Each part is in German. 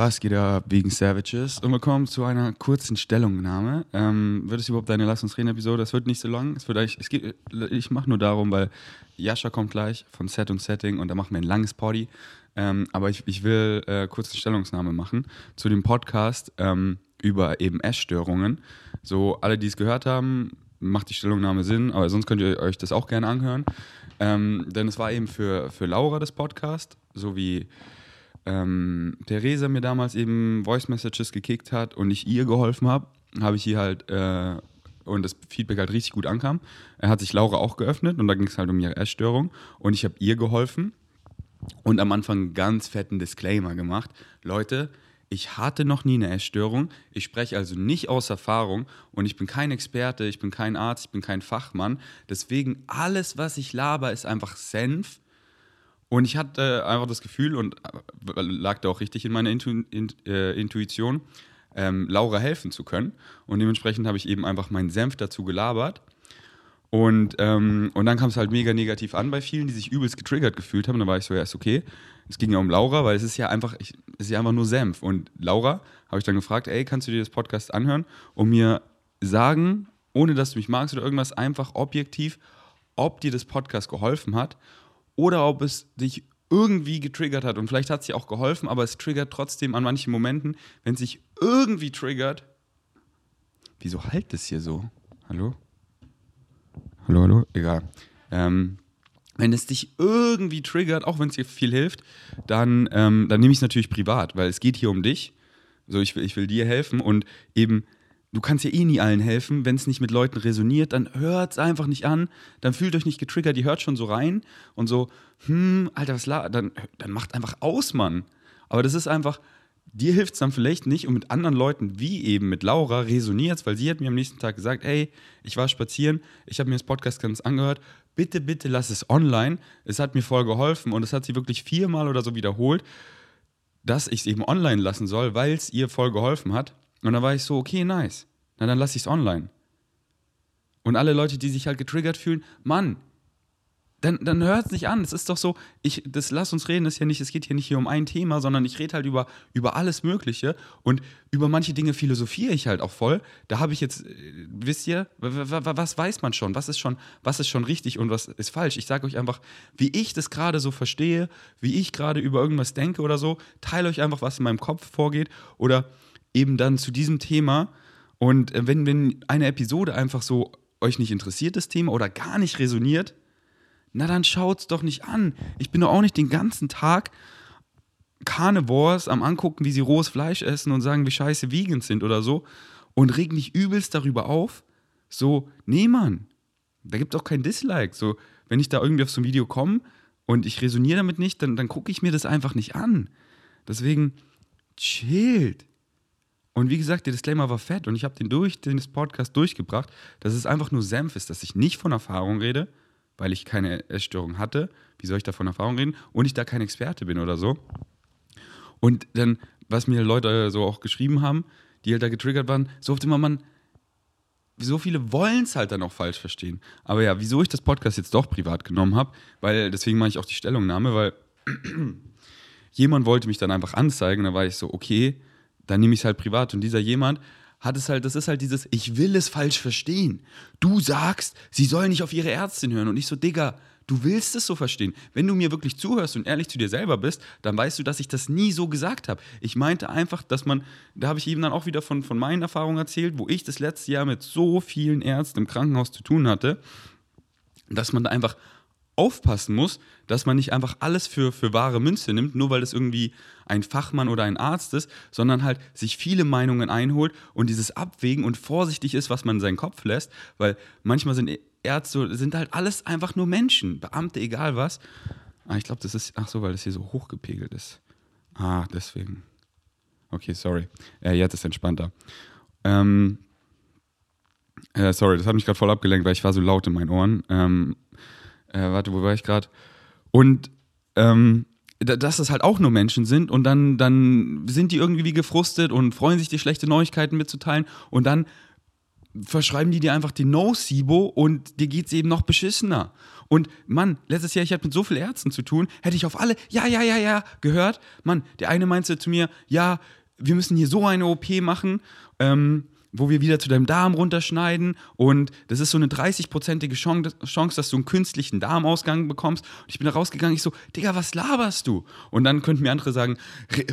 Was geht ab wegen Savages? Und wir kommen zu einer kurzen Stellungnahme. Ähm, wird es überhaupt eine Lass uns reden Episode? Das wird nicht so lang. Es wird es geht, ich mache nur darum, weil Jascha kommt gleich von Set und Setting und da machen wir ein langes Party. Ähm, aber ich, ich will äh, kurz eine Stellungnahme machen zu dem Podcast ähm, über eben Essstörungen. So, alle, die es gehört haben, macht die Stellungnahme Sinn, aber sonst könnt ihr euch das auch gerne anhören. Ähm, denn es war eben für, für Laura das Podcast, so wie ähm, Theresa mir damals eben Voice Messages gekickt hat und ich ihr geholfen habe, habe ich ihr halt äh, und das Feedback halt richtig gut ankam. Er hat sich Laura auch geöffnet und da ging es halt um ihre Essstörung und ich habe ihr geholfen und am Anfang einen ganz fetten Disclaimer gemacht. Leute, ich hatte noch nie eine Essstörung. Ich spreche also nicht aus Erfahrung und ich bin kein Experte, ich bin kein Arzt, ich bin kein Fachmann. Deswegen alles, was ich laber, ist einfach Senf und ich hatte einfach das Gefühl und äh, lag da auch richtig in meiner Intu in, äh, Intuition, ähm, Laura helfen zu können. Und dementsprechend habe ich eben einfach meinen Senf dazu gelabert. Und, ähm, und dann kam es halt mega negativ an bei vielen, die sich übelst getriggert gefühlt haben. Dann war ich so, ja, ist okay. Es ging ja um Laura, weil es ist ja einfach, ich, es ist ja einfach nur Senf. Und Laura habe ich dann gefragt, ey, kannst du dir das Podcast anhören und mir sagen, ohne dass du mich magst oder irgendwas, einfach objektiv, ob dir das Podcast geholfen hat oder ob es dich irgendwie getriggert hat. Und vielleicht hat es dir auch geholfen, aber es triggert trotzdem an manchen Momenten, wenn es sich irgendwie triggert. Wieso halt es hier so? Hallo? Hallo, hallo? Egal. Ähm, wenn es dich irgendwie triggert, auch wenn es dir viel hilft, dann, ähm, dann nehme ich es natürlich privat, weil es geht hier um dich. So, ich ich will dir helfen und eben du kannst ja eh nie allen helfen. Wenn es nicht mit Leuten resoniert, dann hört es einfach nicht an. Dann fühlt euch nicht getriggert, die hört schon so rein und so, hm, Alter, was la dann, dann macht einfach aus, Mann. Aber das ist einfach, dir hilft es dann vielleicht nicht und mit anderen Leuten, wie eben mit Laura, resoniert es, weil sie hat mir am nächsten Tag gesagt, ey, ich war spazieren, ich habe mir das Podcast ganz angehört, bitte, bitte lass es online. Es hat mir voll geholfen und es hat sie wirklich viermal oder so wiederholt, dass ich es eben online lassen soll, weil es ihr voll geholfen hat. Und dann war ich so, okay, nice. Na, dann lasse ich es online. Und alle Leute, die sich halt getriggert fühlen, Mann, dann, dann hört es nicht an. Es ist doch so, ich, das lass uns reden, ist ja nicht, es geht hier nicht hier um ein Thema, sondern ich rede halt über, über alles Mögliche und über manche Dinge philosophiere ich halt auch voll. Da habe ich jetzt, äh, wisst ihr, was weiß man schon? Was ist schon, was ist schon richtig und was ist falsch? Ich sage euch einfach, wie ich das gerade so verstehe, wie ich gerade über irgendwas denke oder so, teile euch einfach, was in meinem Kopf vorgeht oder eben dann zu diesem Thema. Und äh, wenn, wenn eine Episode einfach so euch nicht interessiert, das Thema, oder gar nicht resoniert, na dann schaut's doch nicht an. Ich bin doch auch nicht den ganzen Tag Carnivores am angucken, wie sie rohes Fleisch essen und sagen, wie scheiße Vegans sind oder so und reg mich übelst darüber auf. So, nee, Mann, da gibt es auch kein Dislike. So, wenn ich da irgendwie auf so ein Video komme und ich resoniere damit nicht, dann, dann gucke ich mir das einfach nicht an. Deswegen, chillt. Und wie gesagt, der Disclaimer war fett und ich habe den durch den Podcast durchgebracht, dass es einfach nur Senf ist, dass ich nicht von Erfahrung rede, weil ich keine Essstörung hatte. Wie soll ich da von Erfahrung reden? Und ich da kein Experte bin oder so. Und dann, was mir Leute so auch geschrieben haben, die halt da getriggert waren, so oft immer man, so viele wollen es halt dann auch falsch verstehen. Aber ja, wieso ich das Podcast jetzt doch privat genommen habe, weil deswegen mache ich auch die Stellungnahme, weil jemand wollte mich dann einfach anzeigen, da war ich so, okay, dann nehme ich es halt privat. Und dieser jemand hat es halt, das ist halt dieses, ich will es falsch verstehen. Du sagst, sie soll nicht auf ihre Ärztin hören. Und ich so, Digga, du willst es so verstehen. Wenn du mir wirklich zuhörst und ehrlich zu dir selber bist, dann weißt du, dass ich das nie so gesagt habe. Ich meinte einfach, dass man, da habe ich eben dann auch wieder von, von meinen Erfahrungen erzählt, wo ich das letzte Jahr mit so vielen Ärzten im Krankenhaus zu tun hatte, dass man da einfach aufpassen muss, dass man nicht einfach alles für, für wahre Münze nimmt, nur weil es irgendwie ein Fachmann oder ein Arzt ist, sondern halt sich viele Meinungen einholt und dieses Abwägen und vorsichtig ist, was man in seinen Kopf lässt, weil manchmal sind Ärzte, sind halt alles einfach nur Menschen, Beamte, egal was. Ah, ich glaube, das ist, ach so, weil das hier so hochgepegelt ist. Ah, deswegen. Okay, sorry. Äh, jetzt ist entspannter. Ähm, äh, sorry, das hat mich gerade voll abgelenkt, weil ich war so laut in meinen Ohren. Ähm, äh, warte, wo war ich gerade? Und ähm, dass es halt auch nur Menschen sind und dann, dann sind die irgendwie wie gefrustet und freuen sich, dir schlechte Neuigkeiten mitzuteilen und dann verschreiben die dir einfach die No-Sibo und dir geht es eben noch beschissener. Und Mann, letztes Jahr, ich hatte mit so vielen Ärzten zu tun, hätte ich auf alle, ja, ja, ja, ja, gehört. Mann, der eine meinte zu mir, ja, wir müssen hier so eine OP machen, ähm, wo wir wieder zu deinem Darm runterschneiden und das ist so eine 30-prozentige Chance, dass du einen künstlichen Darmausgang bekommst. Und ich bin da rausgegangen, ich so, Digga, was laberst du? Und dann könnten mir andere sagen,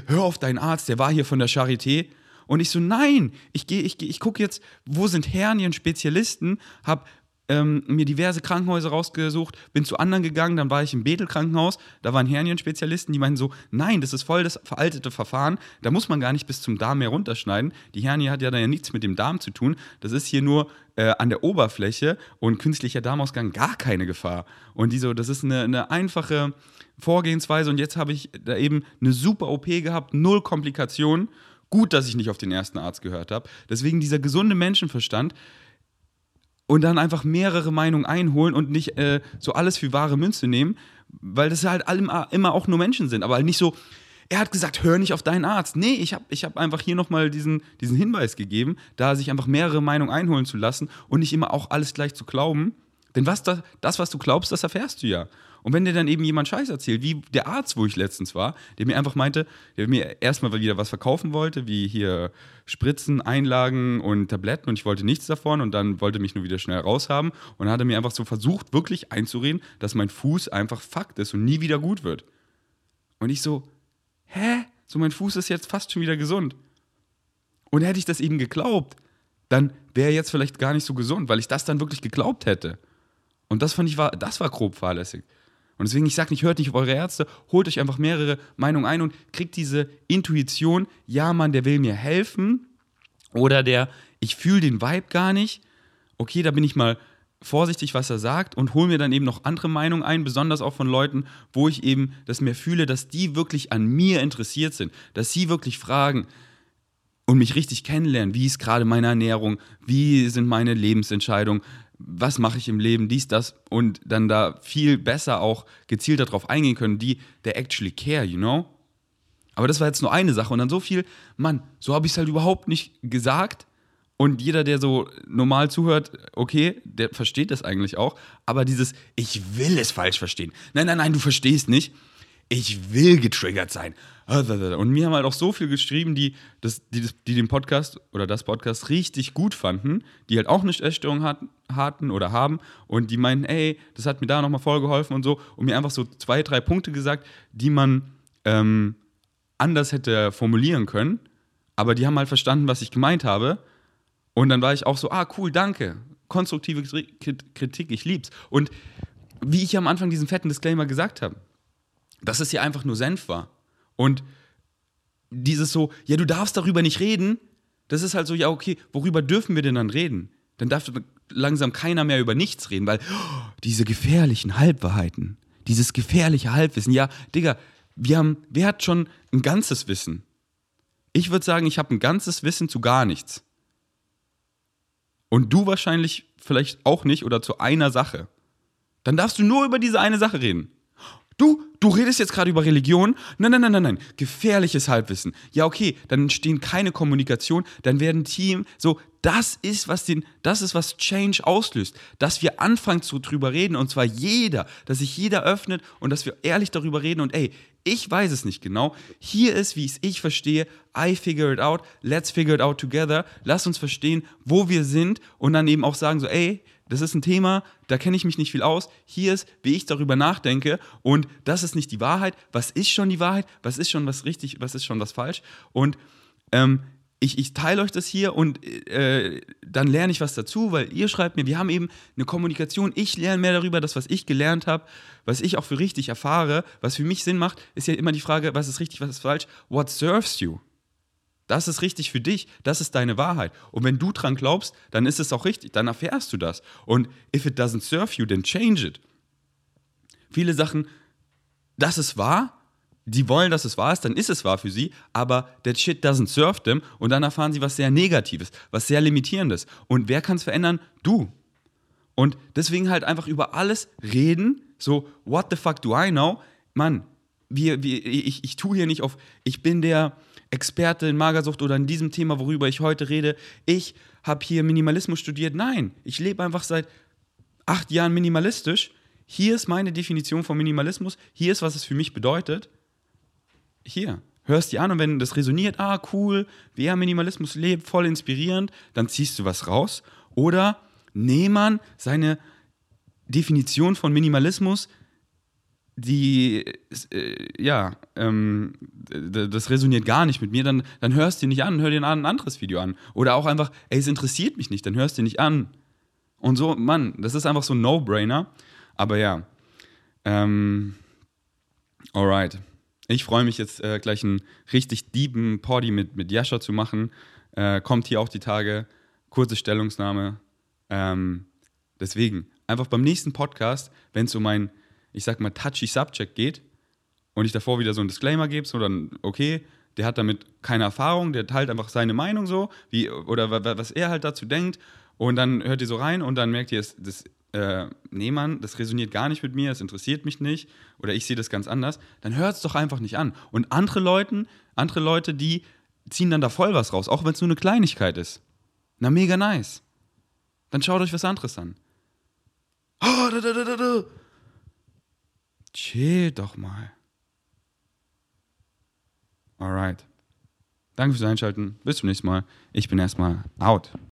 hör auf deinen Arzt, der war hier von der Charité. Und ich so, nein, ich gehe, ich, ich gucke jetzt, wo sind Hernien-Spezialisten, habe ähm, mir diverse Krankenhäuser rausgesucht, bin zu anderen gegangen, dann war ich im Bethel-Krankenhaus, da waren Hernien-Spezialisten, die meinten so, nein, das ist voll das veraltete Verfahren, da muss man gar nicht bis zum Darm mehr runterschneiden. Die Hernie hat ja da ja nichts mit dem Darm zu tun, das ist hier nur äh, an der Oberfläche und künstlicher Darmausgang gar keine Gefahr. Und die so, das ist eine, eine einfache Vorgehensweise und jetzt habe ich da eben eine super OP gehabt, null Komplikationen. Gut, dass ich nicht auf den ersten Arzt gehört habe. Deswegen dieser gesunde Menschenverstand, und dann einfach mehrere Meinungen einholen und nicht äh, so alles für wahre Münze nehmen, weil das halt allem, immer auch nur Menschen sind, aber halt nicht so, er hat gesagt, hör nicht auf deinen Arzt. Nee, ich habe ich hab einfach hier nochmal diesen, diesen Hinweis gegeben, da sich einfach mehrere Meinungen einholen zu lassen und nicht immer auch alles gleich zu glauben. Denn was das, das, was du glaubst, das erfährst du ja. Und wenn dir dann eben jemand Scheiß erzählt, wie der Arzt, wo ich letztens war, der mir einfach meinte, der mir erstmal wieder was verkaufen wollte, wie hier Spritzen, Einlagen und Tabletten und ich wollte nichts davon und dann wollte mich nur wieder schnell raushaben und dann hat er mir einfach so versucht, wirklich einzureden, dass mein Fuß einfach Fakt ist und nie wieder gut wird. Und ich so, hä? So, mein Fuß ist jetzt fast schon wieder gesund. Und hätte ich das eben geglaubt, dann wäre er jetzt vielleicht gar nicht so gesund, weil ich das dann wirklich geglaubt hätte. Und das fand ich war, das war grob fahrlässig. Und deswegen, ich sage nicht, hört nicht auf eure Ärzte, holt euch einfach mehrere Meinungen ein und kriegt diese Intuition, ja, Mann, der will mir helfen. Oder der, ich fühle den Vibe gar nicht. Okay, da bin ich mal vorsichtig, was er sagt und hole mir dann eben noch andere Meinungen ein, besonders auch von Leuten, wo ich eben das mehr fühle, dass die wirklich an mir interessiert sind, dass sie wirklich fragen und mich richtig kennenlernen, wie ist gerade meine Ernährung, wie sind meine Lebensentscheidungen, was mache ich im Leben, dies, das und dann da viel besser auch gezielt darauf eingehen können, die, der actually care, you know? Aber das war jetzt nur eine Sache und dann so viel, Mann, so habe ich es halt überhaupt nicht gesagt und jeder, der so normal zuhört, okay, der versteht das eigentlich auch, aber dieses, ich will es falsch verstehen. Nein, nein, nein, du verstehst nicht ich will getriggert sein. Und mir haben halt auch so viel geschrieben, die, das, die, die den Podcast oder das Podcast richtig gut fanden, die halt auch eine Essstörung hatten oder haben und die meinten, ey, das hat mir da nochmal voll geholfen und so und mir einfach so zwei, drei Punkte gesagt, die man ähm, anders hätte formulieren können, aber die haben halt verstanden, was ich gemeint habe. Und dann war ich auch so, ah, cool, danke. Konstruktive Kritik, ich lieb's. Und wie ich am Anfang diesen fetten Disclaimer gesagt habe, dass es ja einfach nur Senf war. Und dieses so, ja, du darfst darüber nicht reden, das ist halt so, ja, okay, worüber dürfen wir denn dann reden? Dann darf langsam keiner mehr über nichts reden, weil oh, diese gefährlichen Halbwahrheiten, dieses gefährliche Halbwissen, ja, Digga, wir haben, wer hat schon ein ganzes Wissen? Ich würde sagen, ich habe ein ganzes Wissen zu gar nichts. Und du wahrscheinlich vielleicht auch nicht oder zu einer Sache. Dann darfst du nur über diese eine Sache reden. Du, du redest jetzt gerade über Religion? Nein, nein, nein, nein, nein. Gefährliches Halbwissen. Ja, okay, dann entstehen keine Kommunikation, dann werden Team so, das ist, was den, das ist, was Change auslöst. Dass wir anfangen zu drüber reden und zwar jeder, dass sich jeder öffnet und dass wir ehrlich darüber reden und ey, ich weiß es nicht genau. Hier ist, wie es ich verstehe. I figure it out. Let's figure it out together. Lass uns verstehen, wo wir sind und dann eben auch sagen so, ey, das ist ein Thema, da kenne ich mich nicht viel aus. Hier ist, wie ich darüber nachdenke. Und das ist nicht die Wahrheit. Was ist schon die Wahrheit? Was ist schon was richtig? Was ist schon was falsch? Und ähm, ich, ich teile euch das hier und äh, dann lerne ich was dazu, weil ihr schreibt mir, wir haben eben eine Kommunikation. Ich lerne mehr darüber, das, was ich gelernt habe, was ich auch für richtig erfahre, was für mich Sinn macht, ist ja immer die Frage, was ist richtig, was ist falsch. What serves you? Das ist richtig für dich, das ist deine Wahrheit. Und wenn du dran glaubst, dann ist es auch richtig, dann erfährst du das. Und if it doesn't serve you, then change it. Viele Sachen, das ist wahr, die wollen, dass es wahr ist, dann ist es wahr für sie, aber that shit doesn't serve them und dann erfahren sie was sehr Negatives, was sehr Limitierendes. Und wer kann es verändern? Du. Und deswegen halt einfach über alles reden, so, what the fuck do I know? Mann, wir, wir, ich, ich tue hier nicht auf, ich bin der, Experte in Magersucht oder in diesem Thema, worüber ich heute rede. Ich habe hier Minimalismus studiert. Nein, ich lebe einfach seit acht Jahren minimalistisch. hier ist meine Definition von Minimalismus, hier ist, was es für mich bedeutet. Hier, hörst die an und wenn das resoniert, ah, cool, wie er Minimalismus lebt, voll inspirierend, dann ziehst du was raus. Oder Nehmann seine Definition von Minimalismus, die, äh, ja, ähm, das resoniert gar nicht mit mir, dann, dann hörst du nicht an, hör dir ein anderes Video an. Oder auch einfach, ey, es interessiert mich nicht, dann hörst du nicht an. Und so, Mann, das ist einfach so ein No-Brainer. Aber ja, ähm, alright. Ich freue mich jetzt äh, gleich einen richtig deepen Poddy mit, mit Jascha zu machen. Äh, kommt hier auch die Tage. Kurze Stellungsnahme. Ähm, deswegen, einfach beim nächsten Podcast, wenn es um ein, ich sag mal, touchy Subject geht und ich davor wieder so ein Disclaimer gebe, so dann, okay, der hat damit keine Erfahrung, der teilt einfach seine Meinung so, wie, oder was er halt dazu denkt. Und dann hört ihr so rein und dann merkt ihr, das äh, nee, Mann, das resoniert gar nicht mit mir, das interessiert mich nicht oder ich sehe das ganz anders, dann hört es doch einfach nicht an. Und andere Leute, andere Leute, die ziehen dann da voll was raus, auch wenn es nur eine Kleinigkeit ist. Na, mega nice. Dann schaut euch was anderes an. Oh, da, da, da, da. Chill doch mal. Alright. Danke fürs Einschalten. Bis zum nächsten Mal. Ich bin erstmal out.